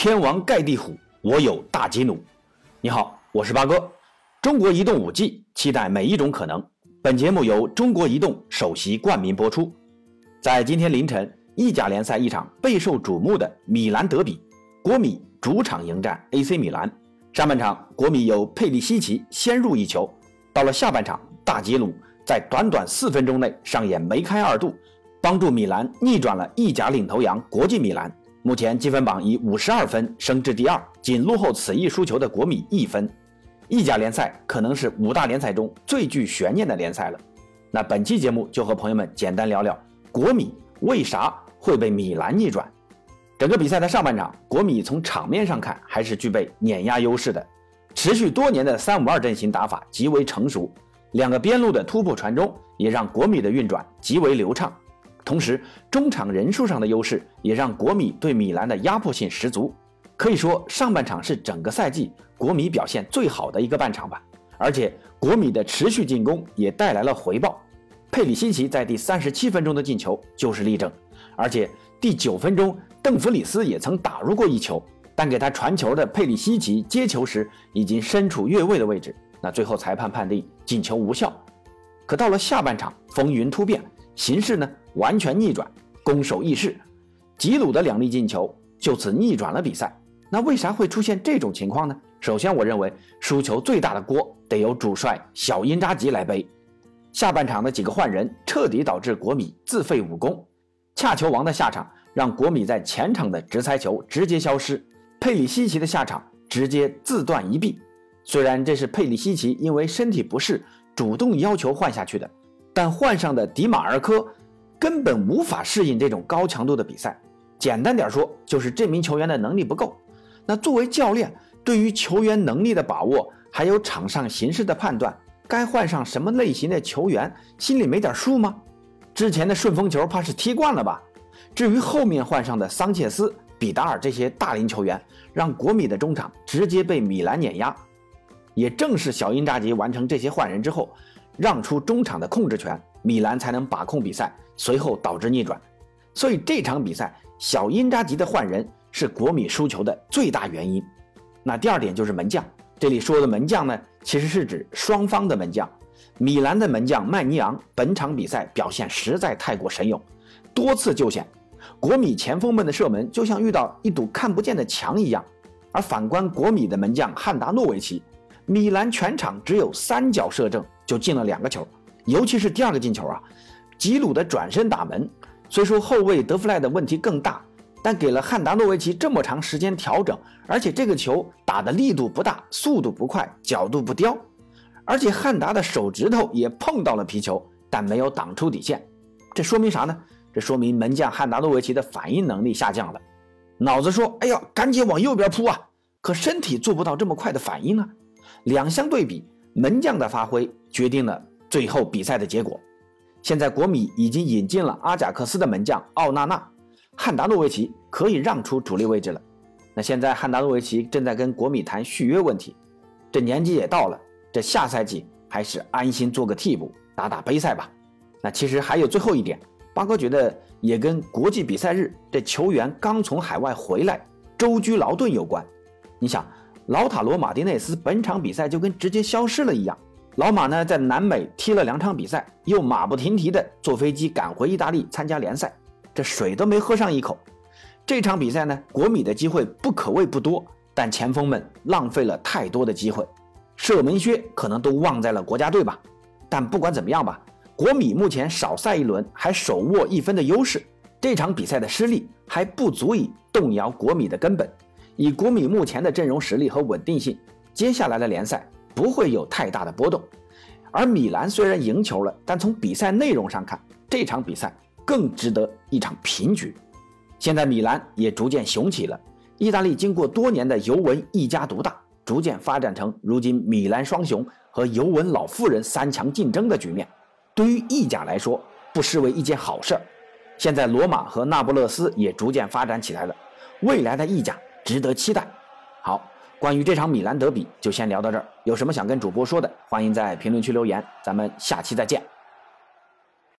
天王盖地虎，我有大吉弩。你好，我是八哥。中国移动五 G，期待每一种可能。本节目由中国移动首席冠名播出。在今天凌晨，意甲联赛一场备受瞩目的米兰德比，国米主场迎战 AC 米兰。上半场，国米由佩里西奇先入一球。到了下半场，大吉鲁在短短四分钟内上演梅开二度。帮助米兰逆转了意甲领头羊国际米兰，目前积分榜以五十二分升至第二，仅落后此役输球的国米一分。意甲联赛可能是五大联赛中最具悬念的联赛了。那本期节目就和朋友们简单聊聊国米为啥会被米兰逆转。整个比赛的上半场，国米从场面上看还是具备碾压优势的，持续多年的三五二阵型打法极为成熟，两个边路的突破传中也让国米的运转极为流畅。同时，中场人数上的优势也让国米对米兰的压迫性十足。可以说，上半场是整个赛季国米表现最好的一个半场吧。而且，国米的持续进攻也带来了回报。佩里西奇在第三十七分钟的进球就是例证。而且，第九分钟，邓弗里斯也曾打入过一球，但给他传球的佩里西奇接球时已经身处越位的位置。那最后裁判判定进球无效。可到了下半场，风云突变。形势呢完全逆转，攻守易势，吉鲁的两粒进球就此逆转了比赛。那为啥会出现这种情况呢？首先，我认为输球最大的锅得由主帅小因扎吉来背。下半场的几个换人彻底导致国米自废武功。恰球王的下场让国米在前场的直塞球直接消失，佩里西奇的下场直接自断一臂。虽然这是佩里西奇因为身体不适主动要求换下去的。但换上的迪马尔科根本无法适应这种高强度的比赛。简单点说，就是这名球员的能力不够。那作为教练，对于球员能力的把握，还有场上形势的判断，该换上什么类型的球员，心里没点数吗？之前的顺风球怕是踢惯了吧？至于后面换上的桑切斯、比达尔这些大龄球员，让国米的中场直接被米兰碾压。也正是小因扎吉完成这些换人之后。让出中场的控制权，米兰才能把控比赛，随后导致逆转。所以这场比赛，小因扎吉的换人是国米输球的最大原因。那第二点就是门将，这里说的门将呢，其实是指双方的门将。米兰的门将曼尼昂本场比赛表现实在太过神勇，多次救险，国米前锋们的射门就像遇到一堵看不见的墙一样。而反观国米的门将汉达诺维奇，米兰全场只有三脚射正。就进了两个球，尤其是第二个进球啊，吉鲁的转身打门。虽说后卫德弗赖的问题更大，但给了汉达诺维奇这么长时间调整，而且这个球打的力度不大，速度不快，角度不刁，而且汉达的手指头也碰到了皮球，但没有挡出底线。这说明啥呢？这说明门将汉达诺维奇的反应能力下降了，脑子说：“哎呀，赶紧往右边扑啊！”可身体做不到这么快的反应啊。两相对比。门将的发挥决定了最后比赛的结果。现在国米已经引进了阿贾克斯的门将奥纳纳，汉达诺维奇可以让出主力位置了。那现在汉达诺维奇正在跟国米谈续约问题，这年纪也到了，这下赛季还是安心做个替补打打杯赛吧。那其实还有最后一点，八哥觉得也跟国际比赛日这球员刚从海外回来舟车劳顿有关。你想。老塔罗马丁内斯本场比赛就跟直接消失了一样。老马呢，在南美踢了两场比赛，又马不停蹄的坐飞机赶回意大利参加联赛，这水都没喝上一口。这场比赛呢，国米的机会不可谓不多，但前锋们浪费了太多的机会，射门靴可能都忘在了国家队吧。但不管怎么样吧，国米目前少赛一轮还手握一分的优势，这场比赛的失利还不足以动摇国米的根本。以国米目前的阵容实力和稳定性，接下来的联赛不会有太大的波动。而米兰虽然赢球了，但从比赛内容上看，这场比赛更值得一场平局。现在米兰也逐渐雄起了，意大利经过多年的尤文一家独大，逐渐发展成如今米兰双雄和尤文老妇人三强竞争的局面。对于意甲来说，不失为一件好事儿。现在罗马和那不勒斯也逐渐发展起来了，未来的意甲。值得期待。好，关于这场米兰德比就先聊到这儿。有什么想跟主播说的，欢迎在评论区留言。咱们下期再见。